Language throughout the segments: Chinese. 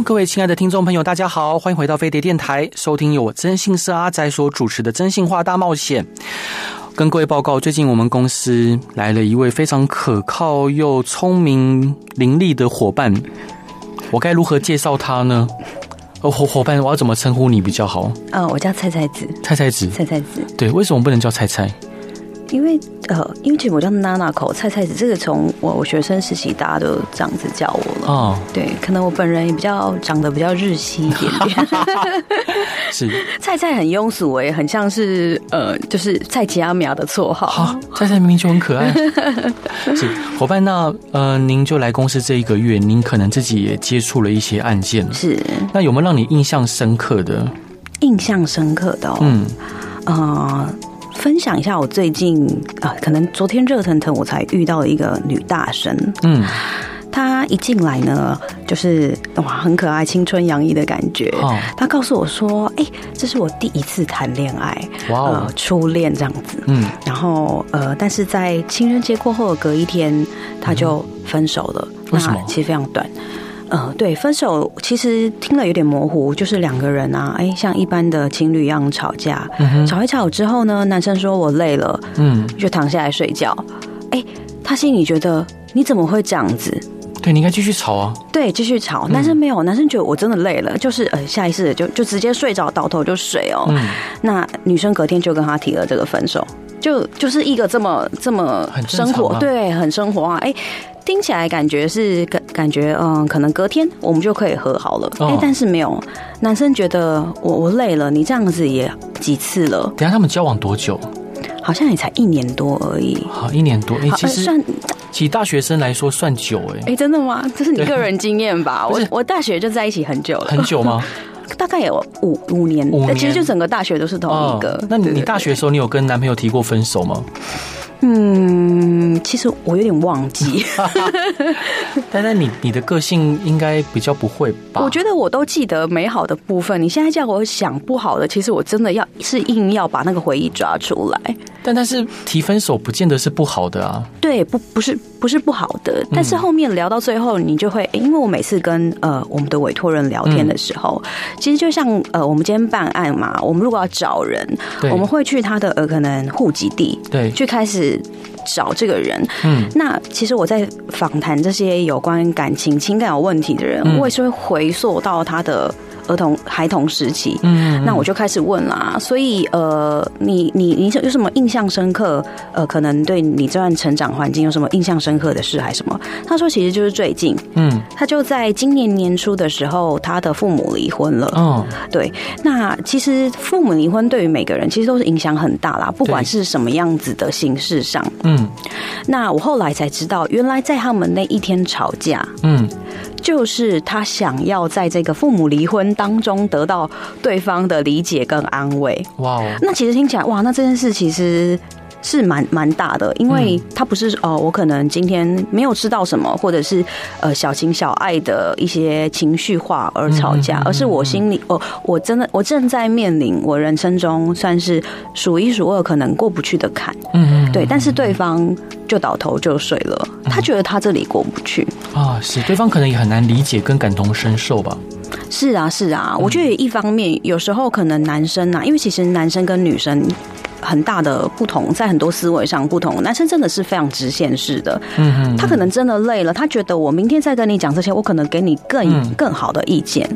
Hello，各位亲爱的听众朋友，大家好，欢迎回到飞碟电台，收听由我征信社阿仔所主持的《征信话大冒险》。跟各位报告，最近我们公司来了一位非常可靠又聪明伶俐的伙伴，我该如何介绍他呢？哦，伙伙伴，我要怎么称呼你比较好？呃，我叫菜菜子。菜菜子，菜菜子。对，为什么不能叫菜菜？因为呃，因为其实我叫娜娜口菜菜子，这个从我我学生时期大家都这样子叫我了。哦，对，可能我本人也比较长得比较日系一点点。是菜菜很庸俗哎，很像是呃，就是菜奇阿苗的绰号。好，菜菜明明就很可爱。是伙伴，那呃，您就来公司这一个月，您可能自己也接触了一些案件。是，那有没有让你印象深刻的？印象深刻的，哦，嗯，呃。分享一下我最近啊，可能昨天热腾腾我才遇到了一个女大生，嗯，她一进来呢，就是哇，很可爱、青春洋溢的感觉。哦，她告诉我说：“哎，这是我第一次谈恋爱，哇，呃，初恋这样子。”嗯，然后呃，但是在情人节过后的隔一天，她就分手了。那其实非常短。呃，对，分手其实听了有点模糊，就是两个人啊，哎，像一般的情侣一样吵架，嗯、吵一吵之后呢，男生说我累了，嗯，就躺下来睡觉。哎，他心里觉得你怎么会这样子？对，你应该继续吵啊。对，继续吵。男生没有，男生觉得我真的累了，就是呃，下意识的就就直接睡着，倒头就睡哦。嗯、那女生隔天就跟他提了这个分手，就就是一个这么这么生活，啊、对，很生活啊，哎。听起来感觉是感感觉嗯，可能隔天我们就可以和好了。哎、哦，但是没有，男生觉得我我累了，你这样子也几次了。等下他们交往多久？好像也才一年多而已。好，一年多，哎，其实、呃、算，其大学生来说算久哎。哎，真的吗？这是你个人经验吧？我我大学就在一起很久了。很久吗？大概有五五年。五年。其实就整个大学都是同一个。哦、那你你大学的时候，你有跟男朋友提过分手吗？嗯，其实我有点忘记。丹丹你你的个性应该比较不会吧？我觉得我都记得美好的部分。你现在叫我想不好的，其实我真的要是硬要把那个回忆抓出来。但但是提分手不见得是不好的啊。对，不不是不是不好的。但是后面聊到最后，你就会，因为我每次跟呃我们的委托人聊天的时候，嗯、其实就像呃我们今天办案嘛，我们如果要找人，对我们会去他的呃可能户籍地，对，去开始。找这个人，嗯，那其实我在访谈这些有关感情、情感有问题的人，嗯、我也是会回溯到他的。儿童、孩童时期，嗯，那我就开始问啦。所以，呃，你、你、你有什么印象深刻？呃，可能对你这段成长环境有什么印象深刻的事，还是什么？他说，其实就是最近，嗯，他就在今年年初的时候，他的父母离婚了。哦，对。那其实父母离婚对于每个人其实都是影响很大啦，不管是什么样子的形式上，嗯。那我后来才知道，原来在他们那一天吵架，嗯。就是他想要在这个父母离婚当中得到对方的理解跟安慰。哇哦！那其实听起来，哇，那这件事其实是蛮蛮大的，因为他不是哦、呃，我可能今天没有吃到什么，或者是呃小情小爱的一些情绪化而吵架，而是我心里，哦，我真的我正在面临我人生中算是数一数二可能过不去的坎。嗯嗯，对，但是对方。就倒头就睡了，他觉得他这里过不去啊，是对方可能也很难理解跟感同身受吧。是啊，是啊，我觉得一方面有时候可能男生啊，因为其实男生跟女生很大的不同，在很多思维上不同，男生真的是非常直线式的，嗯嗯，他可能真的累了，他觉得我明天再跟你讲这些，我可能给你更更好的意见。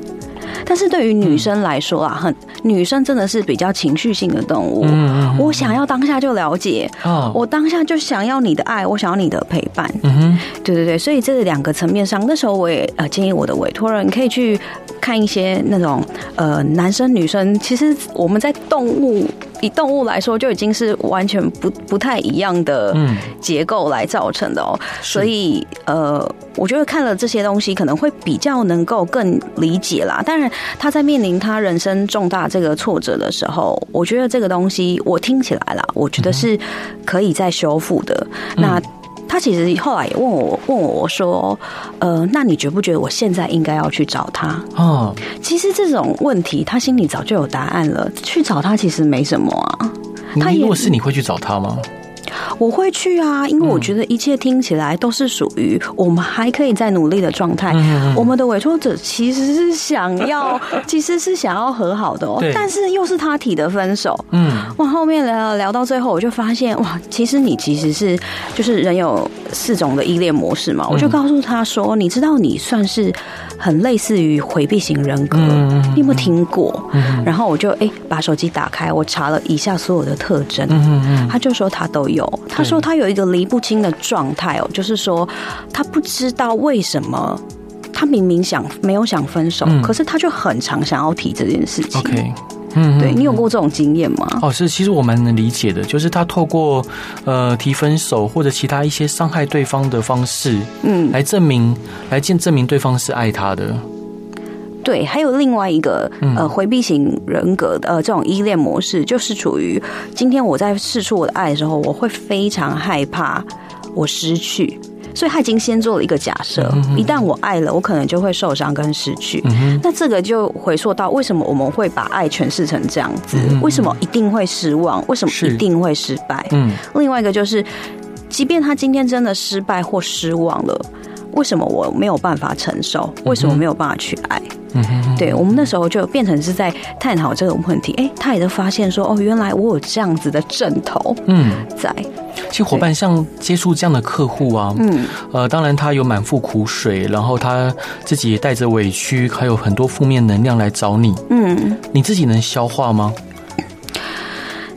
但是对于女生来说啊，很女生真的是比较情绪性的动物。嗯，我想要当下就了解，我当下就想要你的爱，我想要你的陪伴。嗯哼，对对对，所以这两个层面上，那时候我也呃建议我的委托人可以去看一些那种呃男生女生，其实我们在动物以动物来说，就已经是完全不不太一样的结构来造成的哦。所以呃，我觉得看了这些东西，可能会比较能够更理解啦。当然，他在面临他人生重大这个挫折的时候，我觉得这个东西我听起来啦，我觉得是可以再修复的。那。他其实后来也问我，问我说：“呃，那你觉不觉得我现在应该要去找他？”哦，其实这种问题他心里早就有答案了。去找他其实没什么啊。他如果是你会去找他吗？我会去啊，因为我觉得一切听起来都是属于我们还可以再努力的状态。我们的委托者其实是想要，其实是想要和好的哦，但是又是他提的分手。嗯，哇，后面聊聊到最后，我就发现哇，其实你其实是就是人有四种的依恋模式嘛。我就告诉他说，你知道你算是很类似于回避型人格，你有没有听过？然后我就哎把手机打开，我查了以下所有的特征，他就说他都有。他说他有一个离不清的状态哦，就是说他不知道为什么他明明想没有想分手，可是他就很常想要提这件事情。OK，嗯，对，你有过这种经验吗？哦，是，其实我蛮能理解的，就是他透过呃提分手或者其他一些伤害对方的方式，嗯，来证明来见证明对方是爱他的。对，还有另外一个呃回避型人格的呃这种依恋模式，就是处于今天我在试出我的爱的时候，我会非常害怕我失去，所以他已经先做了一个假设，一旦我爱了，我可能就会受伤跟失去。那这个就回溯到为什么我们会把爱诠释成这样子？为什么一定会失望？为什么一定会失败？嗯，另外一个就是，即便他今天真的失败或失望了。为什么我没有办法承受？为什么没有办法去爱？嗯，对，我们那时候就变成是在探讨这个问题。哎，他也都发现说，哦，原来我有这样子的枕头。嗯，在。其实伙伴像接触这样的客户啊，嗯，呃，当然他有满腹苦水，然后他自己也带着委屈，还有很多负面能量来找你。嗯，你自己能消化吗？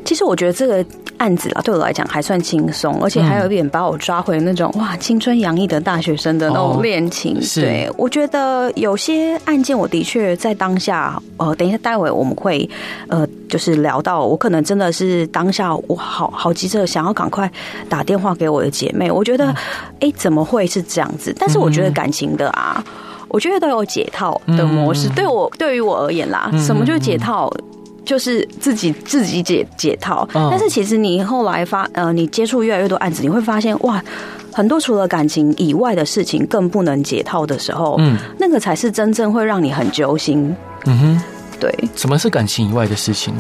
其实我觉得这个。案子啦，对我来讲还算轻松，而且还有一点把我抓回那种哇青春洋溢的大学生的那种恋情。哦、对，我觉得有些案件，我的确在当下，呃，等一下待会我们会呃，就是聊到，我可能真的是当下我好好急着想要赶快打电话给我的姐妹。我觉得，哎、嗯，怎么会是这样子？但是我觉得感情的啊，我觉得都有解套的模式。嗯、对我对于我而言啦，什么就是解套？就是自己自己解解套，但是其实你后来发呃，你接触越来越多案子，你会发现哇，很多除了感情以外的事情更不能解套的时候，嗯，那个才是真正会让你很揪心。嗯哼，对。什么是感情以外的事情？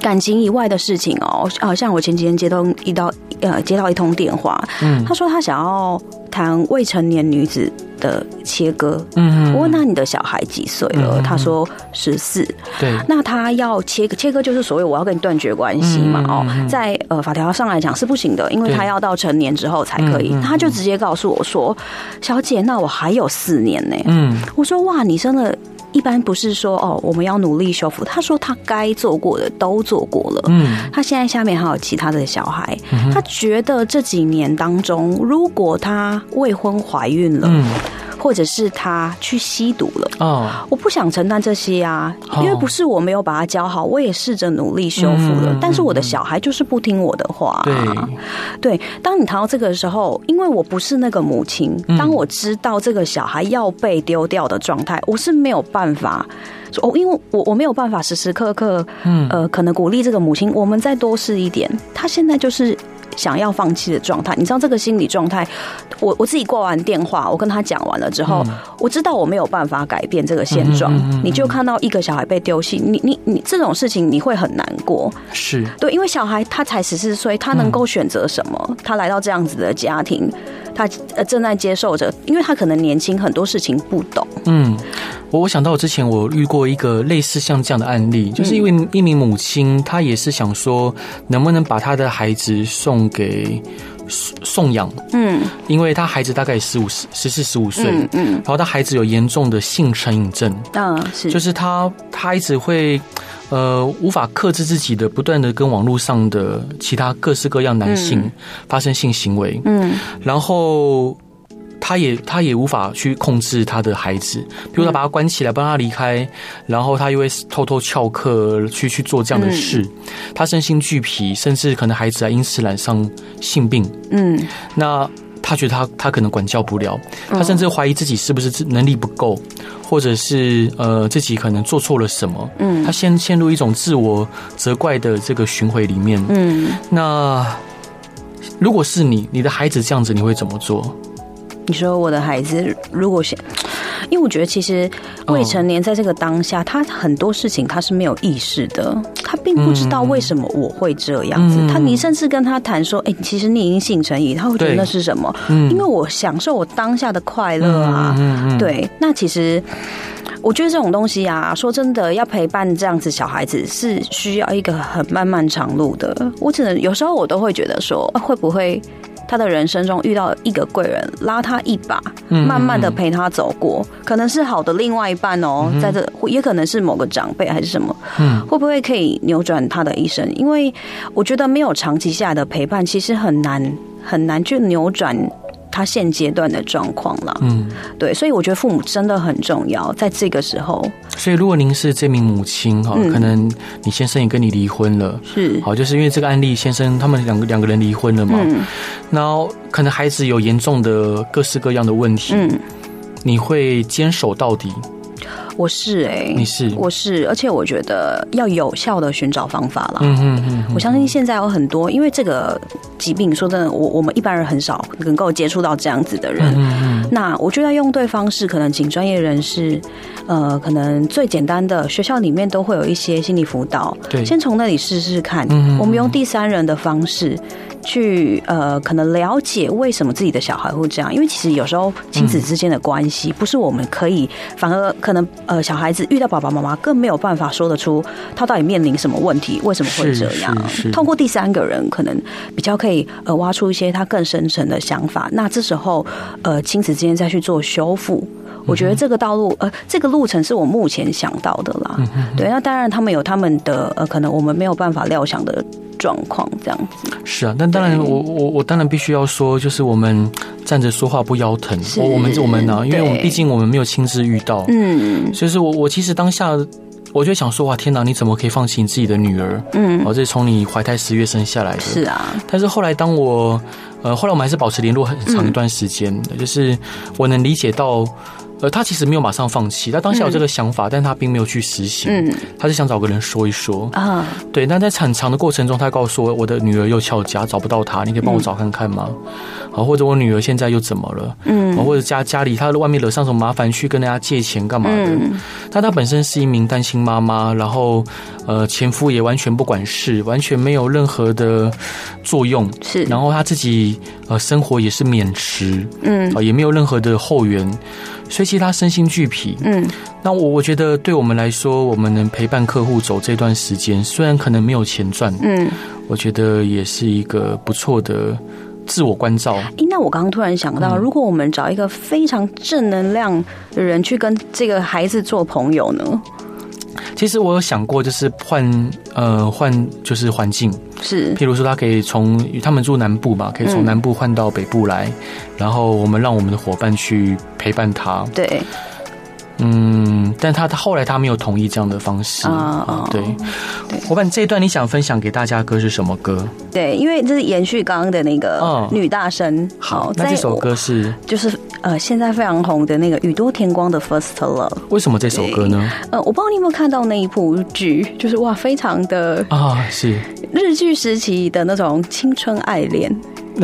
感情以外的事情哦，好像我前几天接到一到呃接到一通电话，嗯，他说他想要谈未成年女子的切割，嗯，我问他你的小孩几岁了？嗯、他说十四。对，那他要切切割，就是所谓我要跟你断绝关系嘛？哦，在呃法条上来讲是不行的，因为他要到成年之后才可以。他就直接告诉我说：“小姐，那我还有四年呢。”嗯，我说：“哇，你真的。”一般不是说哦，我们要努力修复。他说他该做过的都做过了。嗯，他现在下面还有其他的小孩。他觉得这几年当中，如果他未婚怀孕了。嗯或者是他去吸毒了哦，我不想承担这些啊，因为不是我没有把他教好，我也试着努力修复了，但是我的小孩就是不听我的话。对，对，当你谈到这个的时候，因为我不是那个母亲，当我知道这个小孩要被丢掉的状态，我是没有办法说哦，因为我我没有办法时时刻刻，嗯呃，可能鼓励这个母亲，我们再多试一点。他现在就是。想要放弃的状态，你知道这个心理状态。我我自己挂完电话，我跟他讲完了之后，嗯、我知道我没有办法改变这个现状。你就看到一个小孩被丢弃，你你你这种事情你会很难过。是对，因为小孩他才十四岁，他能够选择什么？嗯、他来到这样子的家庭，他呃正在接受着，因为他可能年轻，很多事情不懂。嗯。我我想到我之前我遇过一个类似像这样的案例，就是因为一名母亲，她也是想说能不能把她的孩子送给送养，嗯，因为他孩子大概十五十十四十五岁，嗯嗯，然后他孩子有严重的性成瘾症，嗯，是，就是他他一直会呃无法克制自己的，不断的跟网络上的其他各式各样男性发生性行为，嗯，然后。他也他也无法去控制他的孩子，比如他把他关起来，不让他离开，然后他又会偷偷翘课去去做这样的事，他身心俱疲，甚至可能孩子还因此染上性病。嗯，那他觉得他他可能管教不了，他甚至怀疑自己是不是能力不够，或者是呃自己可能做错了什么。嗯，他陷陷入一种自我责怪的这个循环里面。嗯，那如果是你，你的孩子这样子，你会怎么做？你说我的孩子如果想，因为我觉得其实未成年在这个当下，他很多事情他是没有意识的，他并不知道为什么我会这样子。他你甚至跟他谈说，哎，其实你已经性成瘾，他会觉得那是什么？因为我享受我当下的快乐啊。对，那其实我觉得这种东西啊，说真的，要陪伴这样子小孩子是需要一个很漫漫长路的。我只能有时候我都会觉得说，会不会？他的人生中遇到一个贵人，拉他一把，慢慢的陪他走过，可能是好的另外一半哦，在这也可能是某个长辈还是什么，会不会可以扭转他的一生？因为我觉得没有长期下来的陪伴，其实很难很难去扭转。他现阶段的状况了，嗯，对，所以我觉得父母真的很重要，在这个时候。所以，如果您是这名母亲哈，可能你先生也跟你离婚了，是。好，就是因为这个案例，先生他们两个两个人离婚了嘛，嗯，然后可能孩子有严重的各式各样的问题，嗯，你会坚守到底。我是哎、欸，你是我是，而且我觉得要有效的寻找方法了。嗯嗯嗯，我相信现在有很多，因为这个疾病，说真的，我我们一般人很少能够接触到这样子的人。嗯嗯，那我觉得用对方式，可能请专业人士，呃，可能最简单的学校里面都会有一些心理辅导，对，先从那里试试看。嗯，我们用第三人的方式。去呃，可能了解为什么自己的小孩会这样，因为其实有时候亲子之间的关系不是我们可以，反而可能呃，小孩子遇到爸爸妈妈更没有办法说得出他到底面临什么问题，为什么会这样。通过第三个人，可能比较可以呃挖出一些他更深层的想法。那这时候呃，亲子之间再去做修复，我觉得这个道路呃，这个路程是我目前想到的啦。对，那当然他们有他们的呃，可能我们没有办法料想的。状况这样子是啊，但当然我，我我我当然必须要说，就是我们站着说话不腰疼。我我们我们呢，因为我们毕竟我们没有亲自遇到，嗯，所以说我我其实当下我就想说，哇，天哪，你怎么可以放弃你自己的女儿？嗯，哦，这是从你怀胎十月生下来的，是啊。但是后来，当我呃，后来我们还是保持联络很长一段时间的，就是我能理解到。呃，他其实没有马上放弃，他当下有这个想法，嗯、但他并没有去实行。嗯，他是想找个人说一说啊。对，但在产长的过程中，他告诉我，我的女儿又翘家，找不到她，你可以帮我找看看吗？好、嗯，或者我女儿现在又怎么了？嗯，或者家家里她外面惹上什么麻烦，去跟人家借钱干嘛的？嗯、但她本身是一名单亲妈妈，然后呃，前夫也完全不管事，完全没有任何的作用。是，然后她自己呃，生活也是免池，嗯，啊，也没有任何的后援。所以其实他身心俱疲，嗯，那我我觉得对我们来说，我们能陪伴客户走这段时间，虽然可能没有钱赚，嗯，我觉得也是一个不错的自我关照。欸，那我刚刚突然想到，如果我们找一个非常正能量的人去跟这个孩子做朋友呢？其实我有想过，就是换呃换就是环境，是，譬如说他可以从他们住南部嘛，可以从南部换到北部来，嗯、然后我们让我们的伙伴去陪伴他。对。嗯，但他他后来他没有同意这样的方式啊、哦。对，我把，这一段你想分享给大家的歌是什么歌？对，因为这是延续刚刚的那个女大生。哦、好，那这首歌是就是呃现在非常红的那个宇多田光的《First Love》。为什么这首歌呢？呃，我不知道你有没有看到那一部剧，就是哇，非常的啊，是日剧时期的那种青春爱恋。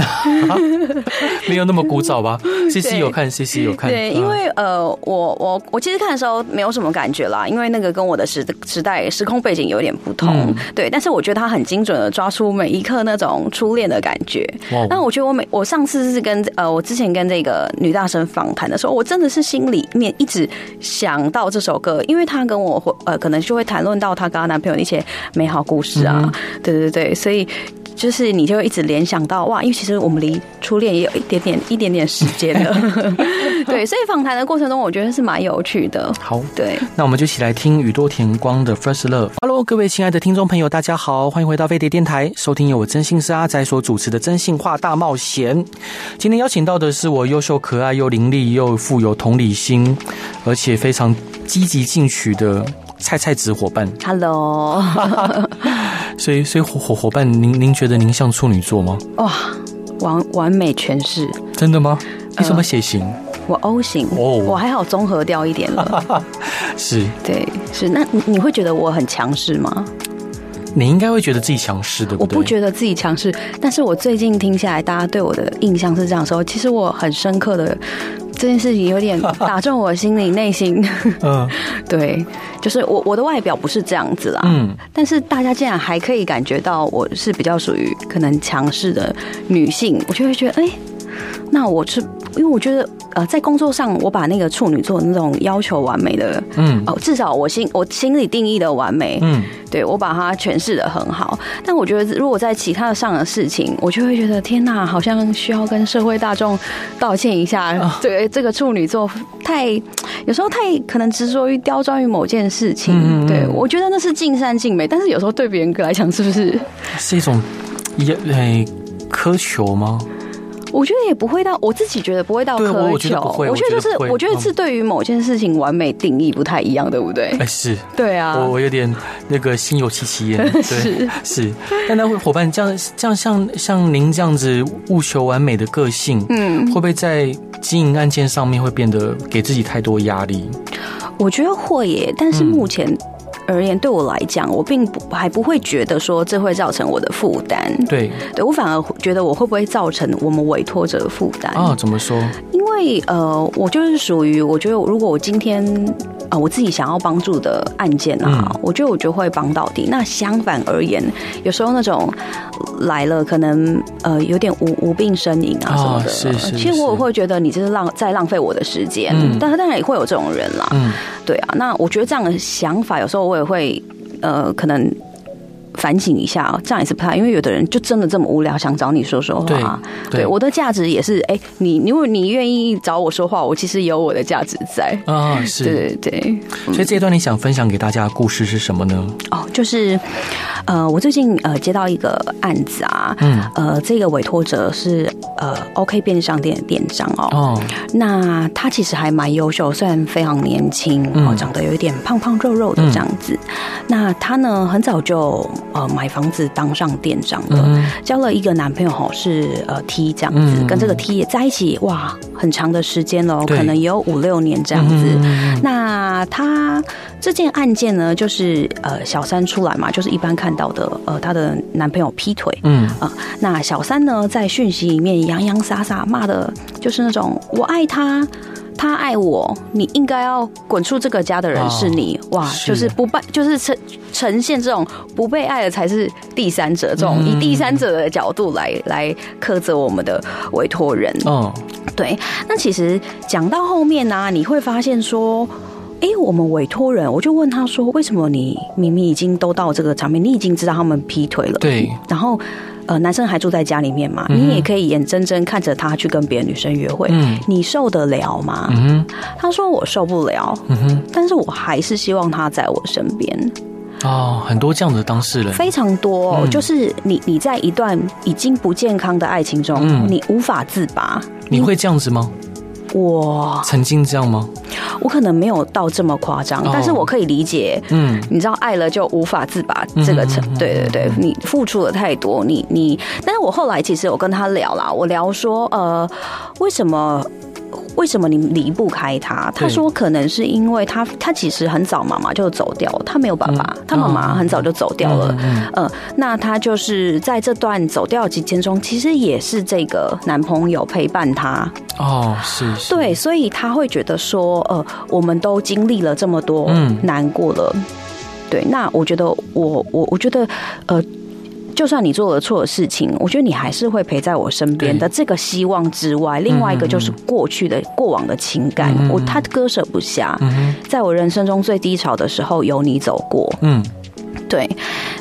没有那么古早吧？C C 有看，C C 有看。对，因为呃，我我我其实看的时候没有什么感觉啦，因为那个跟我的时时代时空背景有点不同。嗯、对，但是我觉得他很精准的抓出每一刻那种初恋的感觉。那我觉得我每我上次是跟呃，我之前跟这个女大生访谈的时候，我真的是心里面一直想到这首歌，因为她跟我会呃，可能就会谈论到她跟她男朋友的一些美好故事啊。嗯、对对对，所以。就是你就会一直联想到哇，因为其实我们离初恋也有一点点一点点时间了，对，所以访谈的过程中，我觉得是蛮有趣的。好，对，那我们就一起来听宇多田光的《First Love》。Hello，各位亲爱的听众朋友，大家好，欢迎回到飞碟电台，收听由我真心是阿仔所主持的《真心话大冒险》。今天邀请到的是我优秀、可爱又伶俐又富有同理心，而且非常积极进取的。菜菜子伙伴，Hello，所以所以伙伙伙伴，您您觉得您像处女座吗？哇，完完美诠释，真的吗？你什么血型？呃、我 O 型哦，我还好综合掉一点了，是，对，是。那你你会觉得我很强势吗？你应该会觉得自己强势，对不对？我不觉得自己强势，但是我最近听下来，大家对我的印象是这样说，其实我很深刻的。这件事情有点 打中我心里内心，嗯，对，就是我我的外表不是这样子啦，嗯，但是大家竟然还可以感觉到我是比较属于可能强势的女性，我就会觉得，哎，那我是因为我觉得。呃，在工作上，我把那个处女座那种要求完美的，嗯，哦，至少我心我心里定义的完美，嗯，对我把它诠释的很好。但我觉得，如果在其他的上的事情，我就会觉得天哪，好像需要跟社会大众道歉一下。对，这个处女座太有时候太可能执着于刁钻于某件事情。嗯，对我觉得那是尽善尽美，但是有时候对别人来讲，是不是是一种也诶苛求吗？我觉得也不会到，我自己觉得不会到苛求。我觉得就是，我觉得是对于某件事情完美定义不太一样，对不对？哎，是，对啊，我我有点那个心有戚戚焉。对，是是。但那伙伴这样这样像像您这样子务求完美的个性，嗯，会不会在经营案件上面会变得给自己太多压力？我觉得会耶，但是目前。而言，对我来讲，我并不还不会觉得说这会造成我的负担。对，对我反而觉得我会不会造成我们委托者的负担啊？怎么说？因为呃，我就是属于我觉得，如果我今天啊、呃，我自己想要帮助的案件啊，嗯、我觉得我就会帮到底。那相反而言，有时候那种来了，可能呃有点无无病呻吟啊什么的，是是是，其实我也会觉得你这是浪在浪费我的时间。嗯，但是当然也会有这种人啦。嗯，对啊，那我觉得这样的想法，有时候我也会呃可能。反省一下，这样也是不太，因为有的人就真的这么无聊，想找你说说话。对，对我的价值也是，哎，你如果你愿意找我说话，我其实有我的价值在。啊，是，对对对。所以这一段你想分享给大家的故事是什么呢？哦，就是，呃，我最近呃接到一个案子啊，嗯，呃，这个委托者是呃 OK 便利商店的店长哦。哦。那他其实还蛮优秀，虽然非常年轻，哦，长得有一点胖胖肉肉的这样子。那他呢，很早就。呃，买房子当上店长的，嗯、交了一个男朋友哈，是呃 T 这样子，嗯、跟这个 T 也在一起哇，很长的时间了，可能也有五六年这样子。嗯、那他这件案件呢，就是呃小三出来嘛，就是一般看到的呃她的男朋友劈腿，嗯。啊、呃，那小三呢在讯息里面洋洋洒洒骂的，就是那种我爱他。他爱我，你应该要滚出这个家的人是你，哦、哇，是就是不被，就是呈呈现这种不被爱的才是第三者，这种以第三者的角度来、嗯、来苛责我们的委托人。哦，对，那其实讲到后面呢、啊，你会发现说，哎、欸，我们委托人，我就问他说，为什么你明明已经都到这个场面，你已经知道他们劈腿了，对，然后。呃，男生还住在家里面嘛？你也可以眼睁睁看着他去跟别的女生约会，嗯、你受得了吗？嗯、他说我受不了，嗯、哼但是我还是希望他在我身边。哦，很多这样的当事人，非常多、哦。嗯、就是你你在一段已经不健康的爱情中，嗯、你无法自拔。你会这样子吗？我曾经这样吗？我可能没有到这么夸张，但是我可以理解。嗯，你知道爱了就无法自拔这个程，对对对，你付出了太多，你你。但是我后来其实我跟他聊啦，我聊说，呃，为什么？为什么你离不开他？他说可能是因为他他其实很早妈妈就走掉了，他没有爸爸，他妈妈很早就走掉了。嗯，那他就是在这段走掉的期间中，其实也是这个男朋友陪伴他。哦，是，是，对，所以他会觉得说，呃，我们都经历了这么多，难过了。对，那我觉得，我我我觉得，呃。就算你做了错的事情，我觉得你还是会陪在我身边的。这个希望之外，另外一个就是过去的过往的情感，我他割舍不下。在我人生中最低潮的时候，有你走过。嗯，对，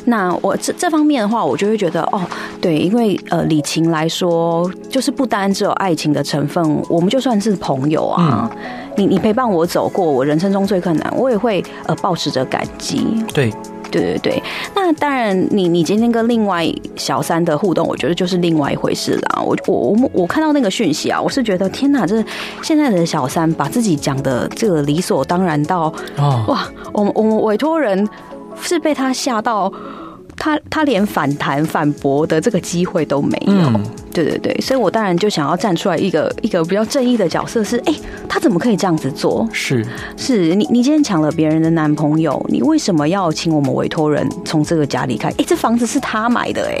那我这这方面的话，我就会觉得哦，对，因为呃，礼情来说，就是不单只有爱情的成分，我们就算是朋友啊，嗯、你你陪伴我走过我人生中最困难，我也会呃保持着感激。对。对对对，那当然你，你你今天跟另外小三的互动，我觉得就是另外一回事啦。我我我我看到那个讯息啊，我是觉得天哪，这现在的小三把自己讲的这个理所当然到，哦、哇，我们我们委托人是被他吓到，他他连反弹反驳的这个机会都没有。嗯对对对，所以我当然就想要站出来一个一个比较正义的角色是，哎，他怎么可以这样子做？是是，你你今天抢了别人的男朋友，你为什么要请我们委托人从这个家离开？哎，这房子是他买的，哎，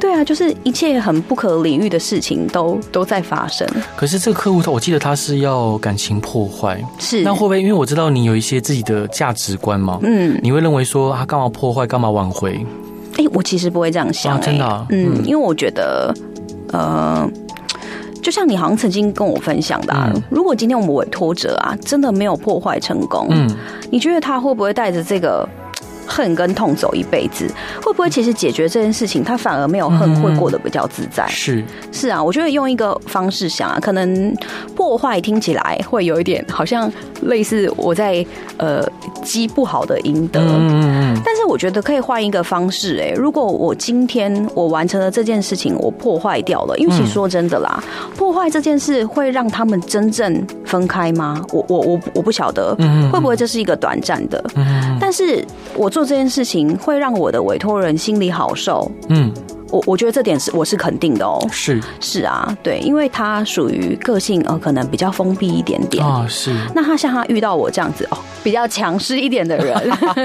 对啊，就是一切很不可理喻的事情都都在发生。可是这个客户他，我记得他是要感情破坏，是那会不会？因为我知道你有一些自己的价值观嘛，嗯，你会认为说他干嘛破坏，干嘛挽回？哎，我其实不会这样想，真的，啊，嗯，因为我觉得，呃，就像你好像曾经跟我分享的，啊，如果今天我们委托者啊，真的没有破坏成功，嗯，你觉得他会不会带着这个？恨跟痛走一辈子，会不会其实解决这件事情，他反而没有恨，会过得比较自在？是是啊，我觉得用一个方式想啊，可能破坏听起来会有一点好像类似我在呃积不好的阴德，嗯，但是我觉得可以换一个方式，哎，如果我今天我完成了这件事情，我破坏掉了，因为其实说真的啦，破坏这件事会让他们真正分开吗？我我我我不晓得，会不会这是一个短暂的？但是我。做这件事情会让我的委托人心里好受，嗯，我我觉得这点是我是肯定的哦，是。是啊，对，因为他属于个性呃可能比较封闭一点点。啊，是。那他像他遇到我这样子哦，比较强势一点的人，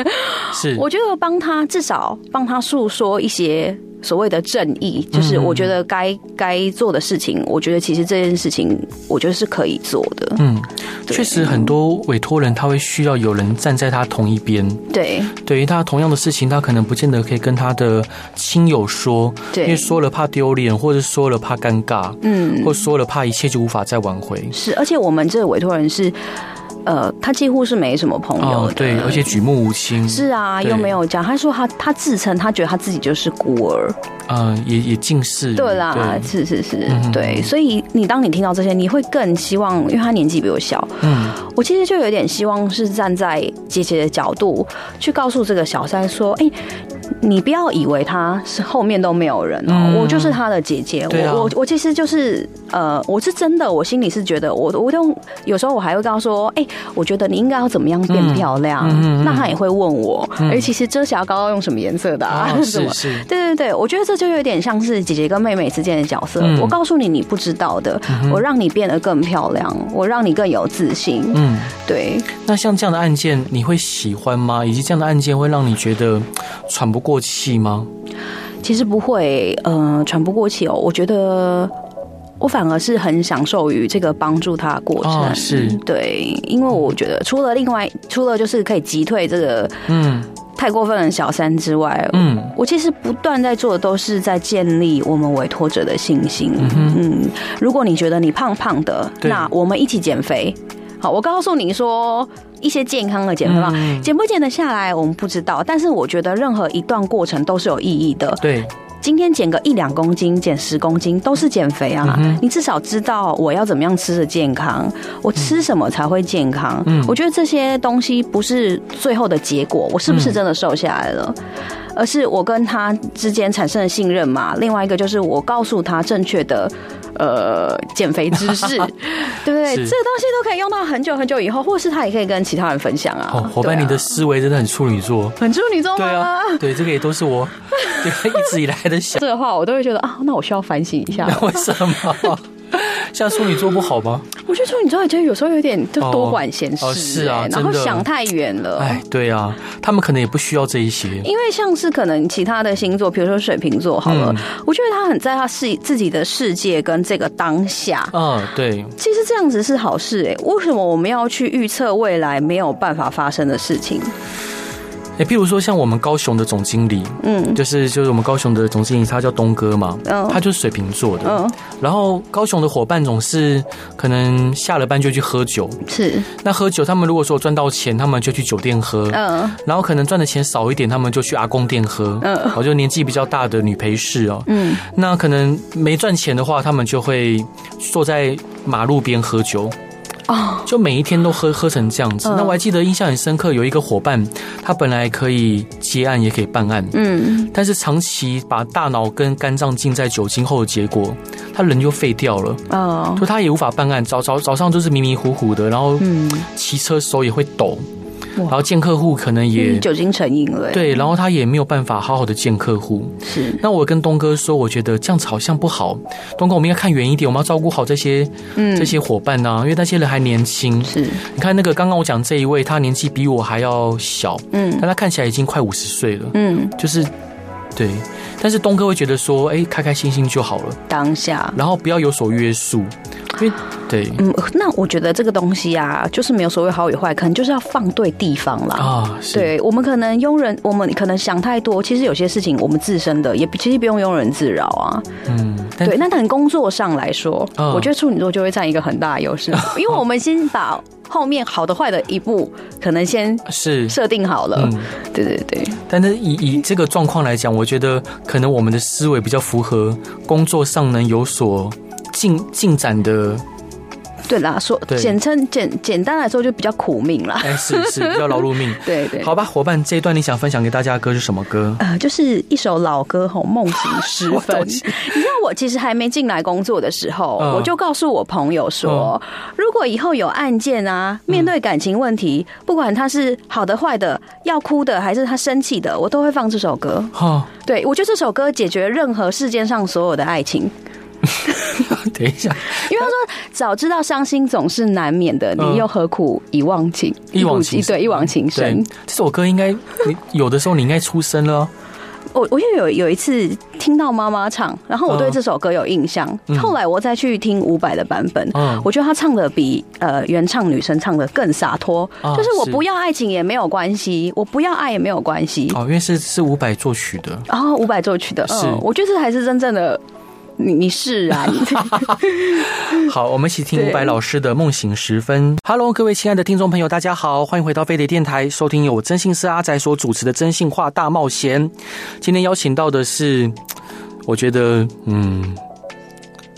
是，我觉得帮他至少帮他诉说一些。所谓的正义，就是我觉得该该做的事情，我觉得其实这件事情，我觉得是可以做的。嗯，确实很多委托人他会需要有人站在他同一边。对，对于他同样的事情，他可能不见得可以跟他的亲友说，对，因为说了怕丢脸，或者说了怕尴尬，嗯，或说了怕一切就无法再挽回。是，而且我们这个委托人是。呃，他几乎是没什么朋友的，哦，对，而且举目无亲。是啊，又没有讲。他说他他自称，他觉得他自己就是孤儿。嗯、呃，也也近视。对啦，对是是是，嗯、对。所以你当你听到这些，你会更希望，因为他年纪比我小。嗯，我其实就有点希望是站在姐姐的角度去告诉这个小三说，哎。你不要以为他是后面都没有人哦，嗯、我就是他的姐姐。啊、我我我其实就是呃，我是真的，我心里是觉得我我都有时候我还会告诉说，哎、欸，我觉得你应该要怎么样变漂亮。嗯、那他也会问我，哎、嗯，其实遮瑕膏要用什么颜色的啊？哦、是是，对对对，我觉得这就有点像是姐姐跟妹妹之间的角色。嗯、我告诉你你不知道的，嗯、我让你变得更漂亮，我让你更有自信。嗯，对。那像这样的案件，你会喜欢吗？以及这样的案件会让你觉得喘不过气吗？其实不会，呃，喘不过气哦。我觉得我反而是很享受于这个帮助他的过程。哦、是对，因为我觉得除了另外，除了就是可以击退这个嗯太过分的小三之外，嗯，我其实不断在做的都是在建立我们委托者的信心。嗯，嗯，如果你觉得你胖胖的，那我们一起减肥。好，我告诉你说。一些健康的减肥方法，减不减得下来我们不知道，但是我觉得任何一段过程都是有意义的。对，今天减个一两公斤，减十公斤都是减肥啊。嗯、你至少知道我要怎么样吃的健康，我吃什么才会健康。嗯，我觉得这些东西不是最后的结果，我是不是真的瘦下来了，嗯、而是我跟他之间产生的信任嘛。另外一个就是我告诉他正确的。呃，减肥知识，对 不对？这个东西都可以用到很久很久以后，或是他也可以跟其他人分享啊。哦，伙伴，啊、你的思维真的很处女座，很处女座吗？对啊，对，这个也都是我对 一直以来的想。这个话我都会觉得啊，那我需要反省一下。为什么？像处女座不好吗？我觉得处女座觉得有时候有点就多管闲事，哦哦，是啊，然后想太远了。哎，对啊，他们可能也不需要这一些。因为像是可能其他的星座，比如说水瓶座，好了，嗯、我觉得他很在他世自己的世界跟这个当下。嗯，对。其实这样子是好事哎，为什么我们要去预测未来没有办法发生的事情？哎，譬如说像我们高雄的总经理，嗯，就是就是我们高雄的总经理，他叫东哥嘛，嗯，他就是水瓶座的，嗯，然后高雄的伙伴总是可能下了班就去喝酒，是，那喝酒他们如果说赚到钱，他们就去酒店喝，嗯，然后可能赚的钱少一点，他们就去阿公店喝，嗯，我就年纪比较大的女陪侍哦，嗯，那可能没赚钱的话，他们就会坐在马路边喝酒。哦，就每一天都喝喝成这样子。那我还记得印象很深刻，有一个伙伴，他本来可以接案，也可以办案，嗯，但是长期把大脑跟肝脏浸在酒精后的结果，他人就废掉了。哦，就他也无法办案，早早早上就是迷迷糊糊的，然后嗯，骑车手也会抖。然后见客户可能也酒精成瘾了，对，然后他也没有办法好好的见客户。是，那我跟东哥说，我觉得这样子好像不好。东哥，我们应该看远一点，我们要照顾好这些嗯这些伙伴啊，因为那些人还年轻。是，你看那个刚刚我讲这一位，他年纪比我还要小，嗯，但他看起来已经快五十岁了，嗯，就是对。但是东哥会觉得说，哎，开开心心就好了，当下，然后不要有所约束，因为。对，嗯，那我觉得这个东西啊，就是没有所谓好与坏，可能就是要放对地方啦。啊、哦，对，我们可能庸人，我们可能想太多，其实有些事情我们自身的也其实不用庸人自扰啊。嗯，对，那等工作上来说，哦、我觉得处女座就会占一个很大的优势，因为我们先把后面好的坏的一步可能先是设定好了。嗯，对对对。但是以以这个状况来讲，我觉得可能我们的思维比较符合工作上能有所进进展的。对啦，说简称简简单来说就比较苦命啦。哎，是是比较劳碌命。对对，好吧，伙伴，这一段你想分享给大家的歌是什么歌？呃，就是一首老歌吼，《梦醒时分》。你知道我其实还没进来工作的时候，我就告诉我朋友说，如果以后有案件啊，面对感情问题，不管他是好的坏的，要哭的还是他生气的，我都会放这首歌。哈，对，我觉得这首歌解决任何世界上所有的爱情。等一下，因为他说早知道伤心总是难免的，你又何苦一往情一往情对一往情深？这首歌应该你有的时候你应该出声了。我我又有有一次听到妈妈唱，然后我对这首歌有印象。后来我再去听伍佰的版本，我觉得他唱的比呃原唱女生唱的更洒脱。就是我不要爱情也没有关系，我不要爱也没有关系。哦，因为是是伍佰作曲的，然后伍佰作曲的，是我觉得这才是真正的。你你释然。好，我们一起听伍佰老师的《梦醒时分》。Hello，各位亲爱的听众朋友，大家好，欢迎回到飞碟电台，收听由我真心是阿宅所主持的《真心话大冒险》。今天邀请到的是，我觉得，嗯，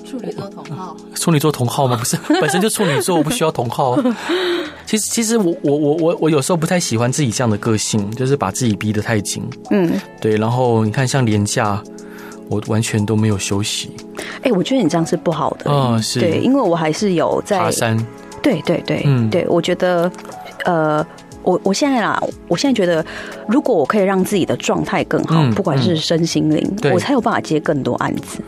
处女座同号，处女座同号吗？不是，本身就处女座，我不需要同号。其实，其实我我我我我有时候不太喜欢自己这样的个性，就是把自己逼得太紧。嗯，对。然后你看，像连假。我完全都没有休息。哎、欸，我觉得你这样是不好的。嗯，是对，因为我还是有在爬山。对对对，嗯，对，我觉得，呃，我我现在啦，我现在觉得，如果我可以让自己的状态更好，嗯、不管是身心灵，嗯、我才有办法接更多案子。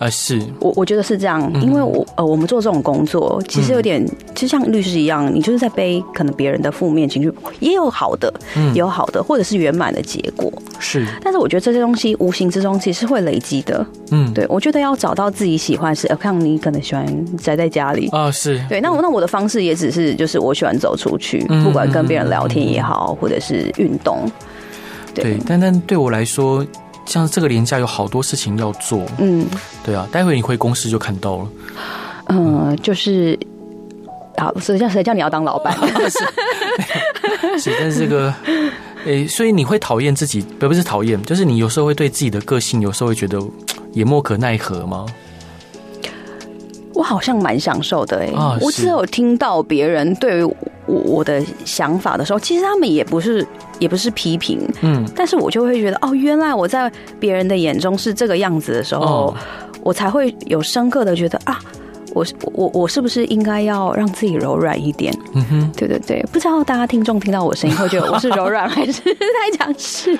啊，是我我觉得是这样，因为我呃，我们做这种工作，其实有点，就像律师一样，你就是在背可能别人的负面情绪，也有好的，嗯，也有好的，或者是圆满的结果，是。但是我觉得这些东西无形之中其实是会累积的，嗯，对，我觉得要找到自己喜欢是，像你可能喜欢宅在家里啊，是对。那我那我的方式也只是就是我喜欢走出去，不管跟别人聊天也好，或者是运动，对。但但对我来说。像这个年假有好多事情要做，嗯，对啊，待会你回公司就看到了，嗯，就是，好，谁叫谁叫你要当老板？是，是，但是这个，诶，所以你会讨厌自己，不不是讨厌，就是你有时候会对自己的个性，有时候会觉得也莫可奈何吗？我好像蛮享受的，哎，我只有听到别人对于我我的想法的时候，其实他们也不是。也不是批评，嗯，但是我就会觉得，哦，原来我在别人的眼中是这个样子的时候，哦，我才会有深刻的觉得啊。我我我是不是应该要让自己柔软一点？嗯哼，对对对，不知道大家听众听到我声音会觉得我是柔软还是 太强势？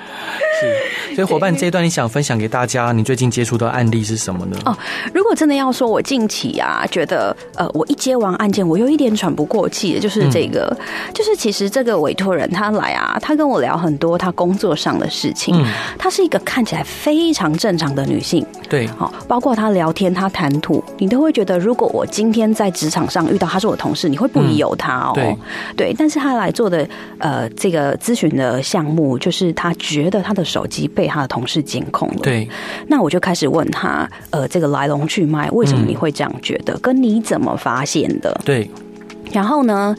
是，所以伙伴这一段你想分享给大家，你最近接触的案例是什么呢？哦，如果真的要说我近期啊，觉得呃，我一接完案件，我有一点喘不过气的，就是这个，嗯、就是其实这个委托人他来啊，他跟我聊很多他工作上的事情，嗯，他是一个看起来非常正常的女性，对，好，包括他聊天，他谈吐，你都会觉得如果我今天在职场上遇到他是我同事，你会不疑有他哦。对对，但是他来做的呃这个咨询的项目，就是他觉得他的手机被他的同事监控了。对，那我就开始问他，呃，这个来龙去脉，为什么你会这样觉得？跟你怎么发现的？对。然后呢，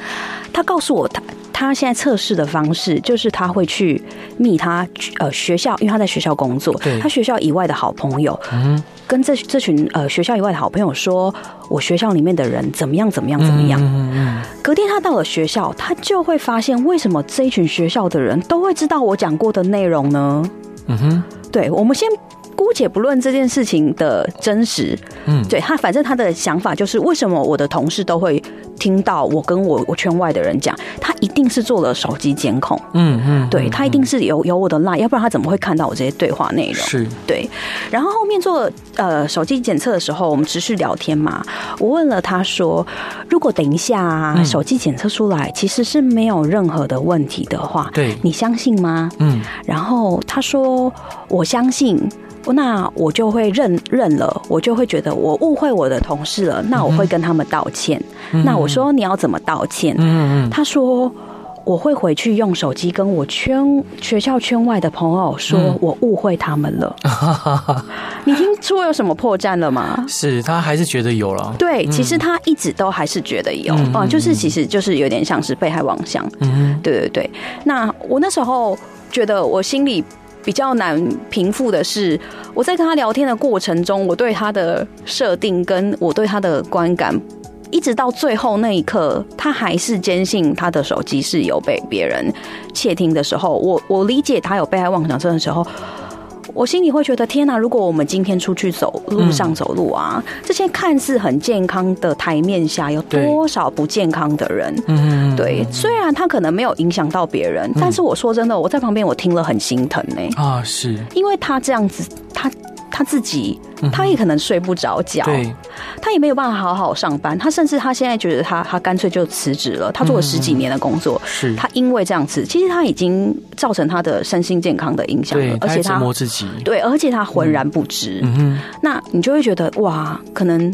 他告诉我他。他现在测试的方式就是他会去密他呃学校，因为他在学校工作，他学校以外的好朋友，嗯，跟这这群呃学校以外的好朋友说，我学校里面的人怎么样怎么样怎么样。隔天他到了学校，他就会发现为什么这一群学校的人都会知道我讲过的内容呢？嗯哼。对，我们先。姑且不论这件事情的真实，嗯，对他，反正他的想法就是，为什么我的同事都会听到我跟我我圈外的人讲，他一定是做了手机监控，嗯嗯，对他一定是有有我的 line，要不然他怎么会看到我这些对话内容？是，对。然后后面做呃手机检测的时候，我们持续聊天嘛，我问了他说，如果等一下手机检测出来其实是没有任何的问题的话，对，你相信吗？嗯，然后他说我相信。那我就会认认了，我就会觉得我误会我的同事了。那我会跟他们道歉。嗯、那我说你要怎么道歉？嗯嗯，他说我会回去用手机跟我圈学校圈外的朋友说，我误会他们了。嗯、你听出有什么破绽了吗？是他还是觉得有了？对，其实他一直都还是觉得有啊、嗯，就是其实就是有点像是被害妄想。嗯，对对对。那我那时候觉得我心里。比较难平复的是，我在跟他聊天的过程中，我对他的设定跟我对他的观感，一直到最后那一刻，他还是坚信他的手机是有被别人窃听的时候，我我理解他有被害妄想症的时候。我心里会觉得天哪！如果我们今天出去走路上走路啊，嗯、这些看似很健康的台面下，有多少不健康的人？嗯，对。虽然他可能没有影响到别人，但是我说真的，我在旁边我听了很心疼呢、欸。啊，是，因为他这样子，他。他自己，他也可能睡不着觉，对，他也没有办法好好上班。他甚至他现在觉得他他干脆就辞职了。他做了十几年的工作，是他因为这样子，其实他已经造成他的身心健康的影响了，而且他折磨自己，对，而且他浑然不知。嗯，那你就会觉得哇，可能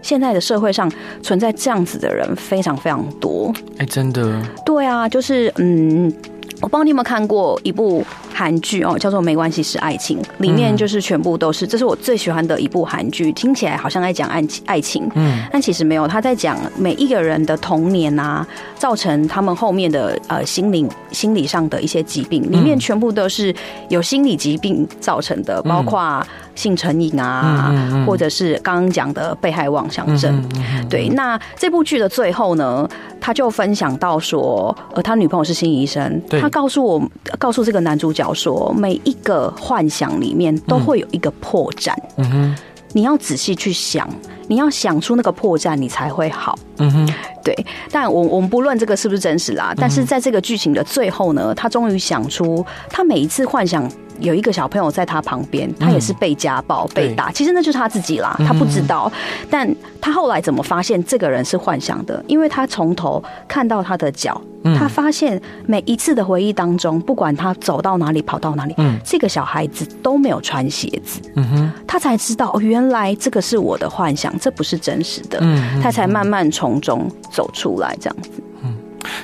现在的社会上存在这样子的人非常非常多。哎，真的，对啊，就是嗯。我不知道你有没有看过一部韩剧哦，叫做《没关系是爱情》，里面就是全部都是，这是我最喜欢的一部韩剧，听起来好像在讲爱情爱情，嗯，但其实没有，他在讲每一个人的童年啊，造成他们后面的呃心灵心理上的一些疾病，里面全部都是有心理疾病造成的，包括性成瘾啊，或者是刚刚讲的被害妄想症。对，那这部剧的最后呢，他就分享到说，呃，他女朋友是心理医生，他告诉我，告诉这个男主角说，每一个幻想里面都会有一个破绽，嗯哼，你要仔细去想，你要想出那个破绽，你才会好，嗯哼，对。但我我们不论这个是不是真实啦，但是在这个剧情的最后呢，他终于想出，他每一次幻想。有一个小朋友在他旁边，他也是被家暴、嗯、被打，其实那就是他自己啦，他不知道。嗯、但他后来怎么发现这个人是幻想的？因为他从头看到他的脚，他发现每一次的回忆当中，不管他走到哪里、跑到哪里，嗯，这个小孩子都没有穿鞋子，嗯哼，他才知道原来这个是我的幻想，这不是真实的，嗯，他才慢慢从中走出来，这样子。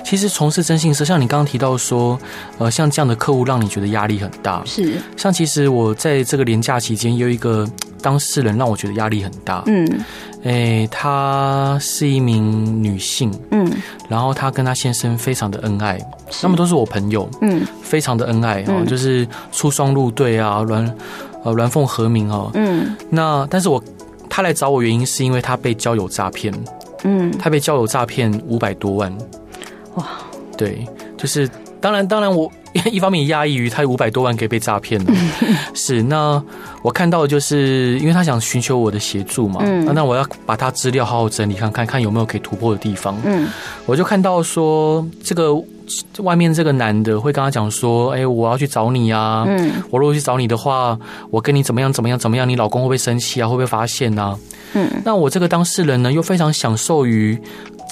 其实从事征信社，像你刚刚提到说，呃，像这样的客户让你觉得压力很大。是。像其实我在这个年假期间，有一个当事人让我觉得压力很大。嗯。诶，她是一名女性。嗯。然后她跟她先生非常的恩爱，他们都是我朋友。嗯。非常的恩爱哦，就是出双入对啊，鸾呃鸾凤和鸣哦。嗯。那但是我她来找我原因是因为他被交友诈骗。嗯。他被交友诈骗五百多万。哇，对，就是当然，当然，我 一方面也压抑于他有五百多万可以被诈骗了。是，那我看到的就是，因为他想寻求我的协助嘛，嗯，那我要把他资料好好整理，看看看有没有可以突破的地方。嗯，我就看到说，这个外面这个男的会跟他讲说，哎，我要去找你啊，嗯，我如果去找你的话，我跟你怎么样怎么样怎么样，你老公会不会生气啊？会不会发现啊？嗯，那我这个当事人呢，又非常享受于。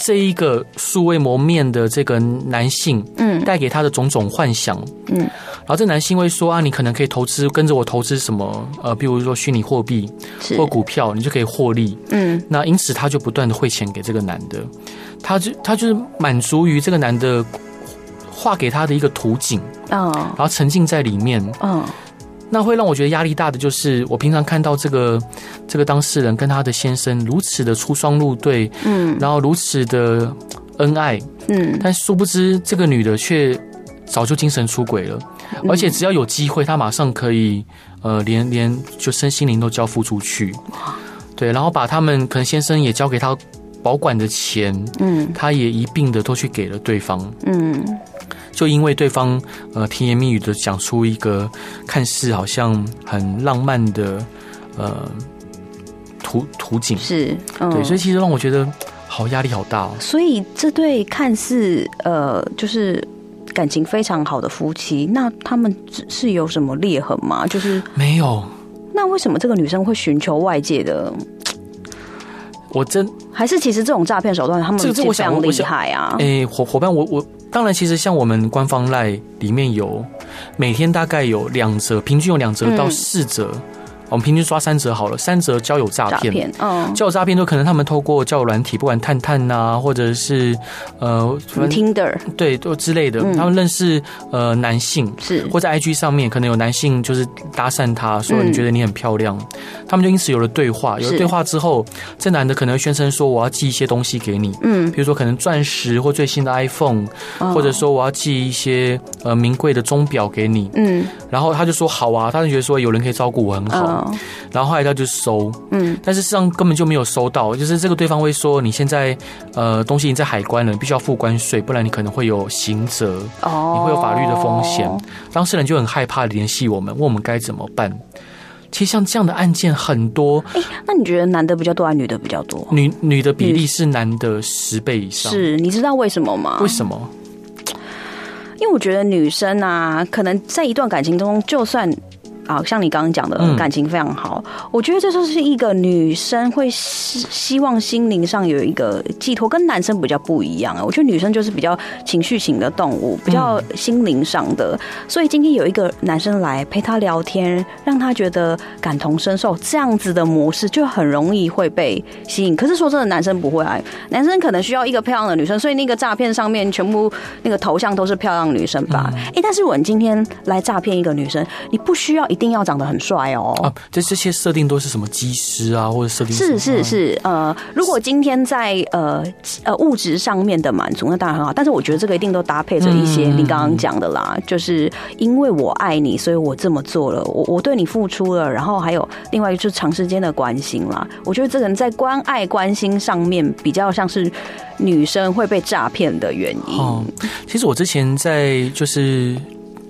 这一个素未谋面的这个男性，嗯，带给他的种种幻想，嗯，然后这男性会说啊，你可能可以投资，跟着我投资什么，呃，比如说虚拟货币或股票，你就可以获利，嗯，那因此他就不断的汇钱给这个男的，他就他就是满足于这个男的画给他的一个图景，嗯，然后沉浸在里面，嗯。那会让我觉得压力大的就是，我平常看到这个这个当事人跟他的先生如此的出双入对，嗯，然后如此的恩爱，嗯，但殊不知这个女的却早就精神出轨了，而且只要有机会，她马上可以呃连连就身心灵都交付出去，对，然后把他们可能先生也交给他保管的钱，嗯，他也一并的都去给了对方，嗯。就因为对方呃甜言蜜语的讲出一个看似好像很浪漫的呃图图景，是，嗯、对，所以其实让我觉得好压力好大哦。所以这对看似呃就是感情非常好的夫妻，那他们是有什么裂痕吗？就是没有。那为什么这个女生会寻求外界的？我真还是其实这种诈骗手段，他们非常厉害啊！哎，伙伙伴，我我。当然，其实像我们官方 LINE 里面有每天大概有两折，平均有两折到四则。嗯我们平均抓三折好了，三折交友诈骗，嗯，交友诈骗就可能他们透过交友软体，不管探探呐，或者是呃，Tinder，对，都之类的，他们认识呃男性是，或在 IG 上面可能有男性就是搭讪他说你觉得你很漂亮，他们就因此有了对话，有了对话之后，这男的可能宣称说我要寄一些东西给你，嗯，比如说可能钻石或最新的 iPhone，或者说我要寄一些呃名贵的钟表给你，嗯，然后他就说好啊，他就觉得说有人可以照顾我很好。然后后来他就收，嗯，但是事实上根本就没有收到，就是这个对方会说你现在呃东西已经在海关了，你必须要付关税，不然你可能会有刑责，哦，你会有法律的风险。当事人就很害怕联系我们，问我们该怎么办。其实像这样的案件很多，哎，那你觉得男的比较多还是女的比较多？女女的比例是男的十倍以上，是，你知道为什么吗？为什么？因为我觉得女生啊，可能在一段感情中，就算。啊，像你刚刚讲的感情非常好，嗯、我觉得这就是一个女生会希希望心灵上有一个寄托，跟男生比较不一样啊。我觉得女生就是比较情绪型的动物，比较心灵上的。所以今天有一个男生来陪她聊天，让她觉得感同身受，这样子的模式就很容易会被吸引。可是说真的，男生不会啊，男生可能需要一个漂亮的女生，所以那个诈骗上面全部那个头像都是漂亮女生吧？哎、嗯，但是我今天来诈骗一个女生，你不需要一。一定要长得很帅哦！啊，这这些设定都是什么机师啊，或者设定是是是呃，如果今天在呃呃物质上面的满足，那当然很好。但是我觉得这个一定都搭配着一些你刚刚讲的啦，嗯、就是因为我爱你，所以我这么做了，我我对你付出了，然后还有另外就是长时间的关心啦。我觉得这个人在关爱关心上面比较像是女生会被诈骗的原因。哦，其实我之前在就是。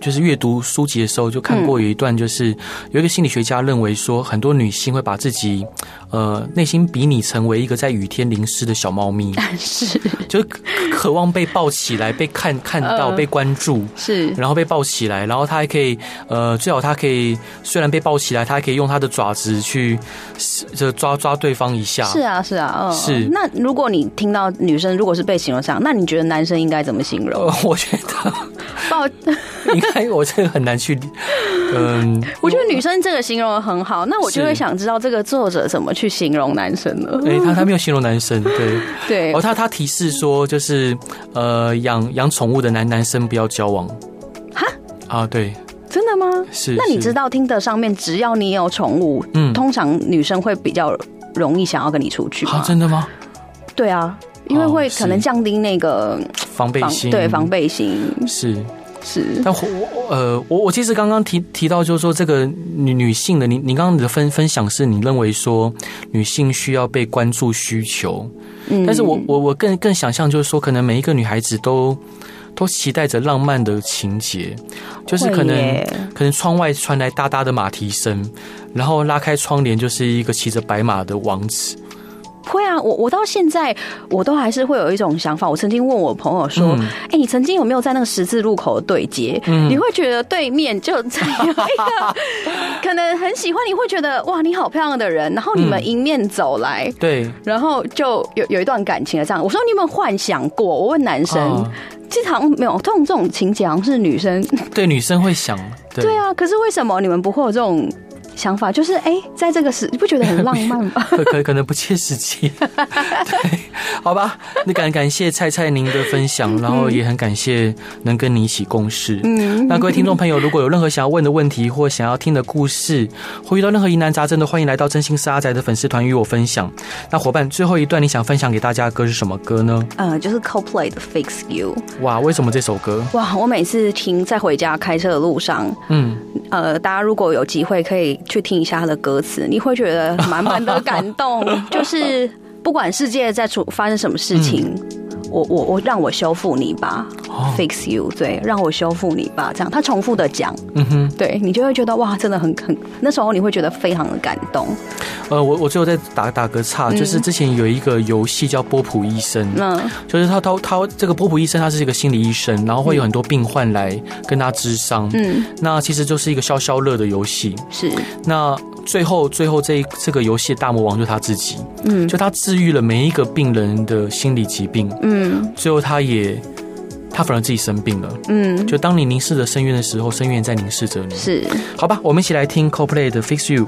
就是阅读书籍的时候，就看过有一段，就是有一个心理学家认为说，很多女性会把自己呃内心比拟成为一个在雨天淋湿的小猫咪，是，就渴望被抱起来，被看看到，被关注，是，然后被抱起来，然后他还可以呃，最好他可以虽然被抱起来，他还可以用他的爪子去就抓抓对方一下，是啊，是啊，嗯，是。那如果你听到女生如果是被形容这样，那你觉得男生应该怎么形容？呃，我觉得抱。哎，我这个很难去，嗯，我觉得女生这个形容的很好，那我就会想知道这个作者怎么去形容男生了？哎，他他没有形容男生，对 对，哦，他他提示说，就是呃，养养宠物的男男生不要交往，哈啊，对，真的吗？是，那你知道听的上面，只要你有宠物，嗯，通常女生会比较容易想要跟你出去吗？真的吗？对啊，因为会可能降低那个防备心，对，防备心是。是，但我呃，我我其实刚刚提提到，就是说这个女女性的，你你刚刚你的分分享是你认为说女性需要被关注需求，嗯，但是我我我更更想象就是说，可能每一个女孩子都都期待着浪漫的情节，就是可能可能窗外传来哒哒的马蹄声，然后拉开窗帘就是一个骑着白马的王子。会啊，我我到现在我都还是会有一种想法。我曾经问我朋友说：“哎、你曾经有没有在那个十字路口对接？嗯、你会觉得对面就在有一个可能很喜欢你，会觉得哇，你好漂亮的人，然后你们迎面走来，对、嗯，然后就有有一段感情的这样。我说你有没有幻想过？我问男生，哦、其实好像没有这种这种情节，好像是女生对女生会想对，对啊。可是为什么你们不会有这种？想法就是，哎、欸，在这个时，你不觉得很浪漫吗？可可能不切实际，对，好吧。那感感谢蔡蔡您的分享，然后也很感谢能跟你一起共事。嗯，那各位听众朋友，如果有任何想要问的问题，或想要听的故事，或遇到任何疑难杂症，的欢迎来到真心是阿仔的粉丝团与我分享。那伙伴，最后一段你想分享给大家的歌是什么歌呢？呃，就是 Coldplay 的 Fix You。哇，为什么这首歌？哇，我每次听在回家开车的路上，嗯，呃，大家如果有机会可以。去听一下他的歌词，你会觉得满满的感动。就是不管世界在出发生什么事情。嗯我我我让我修复你吧，fix you，对，让我修复你吧，这样。他重复的讲，嗯哼，对你就会觉得哇，真的很很，那时候你会觉得非常的感动。呃，我我最后再打打个岔，就是之前有一个游戏叫波普医生，嗯，就是他他他这个波普医生他是一个心理医生，然后会有很多病患来跟他咨商，嗯，那其实就是一个消消乐的游戏，是。那。最后，最后这这个游戏的大魔王就是他自己，嗯，就他治愈了每一个病人的心理疾病，嗯，最后他也他反而自己生病了，嗯，就当你凝视着深渊的时候，深渊在凝视着你，是，好吧，我们一起来听 Coldplay 的 Fix You。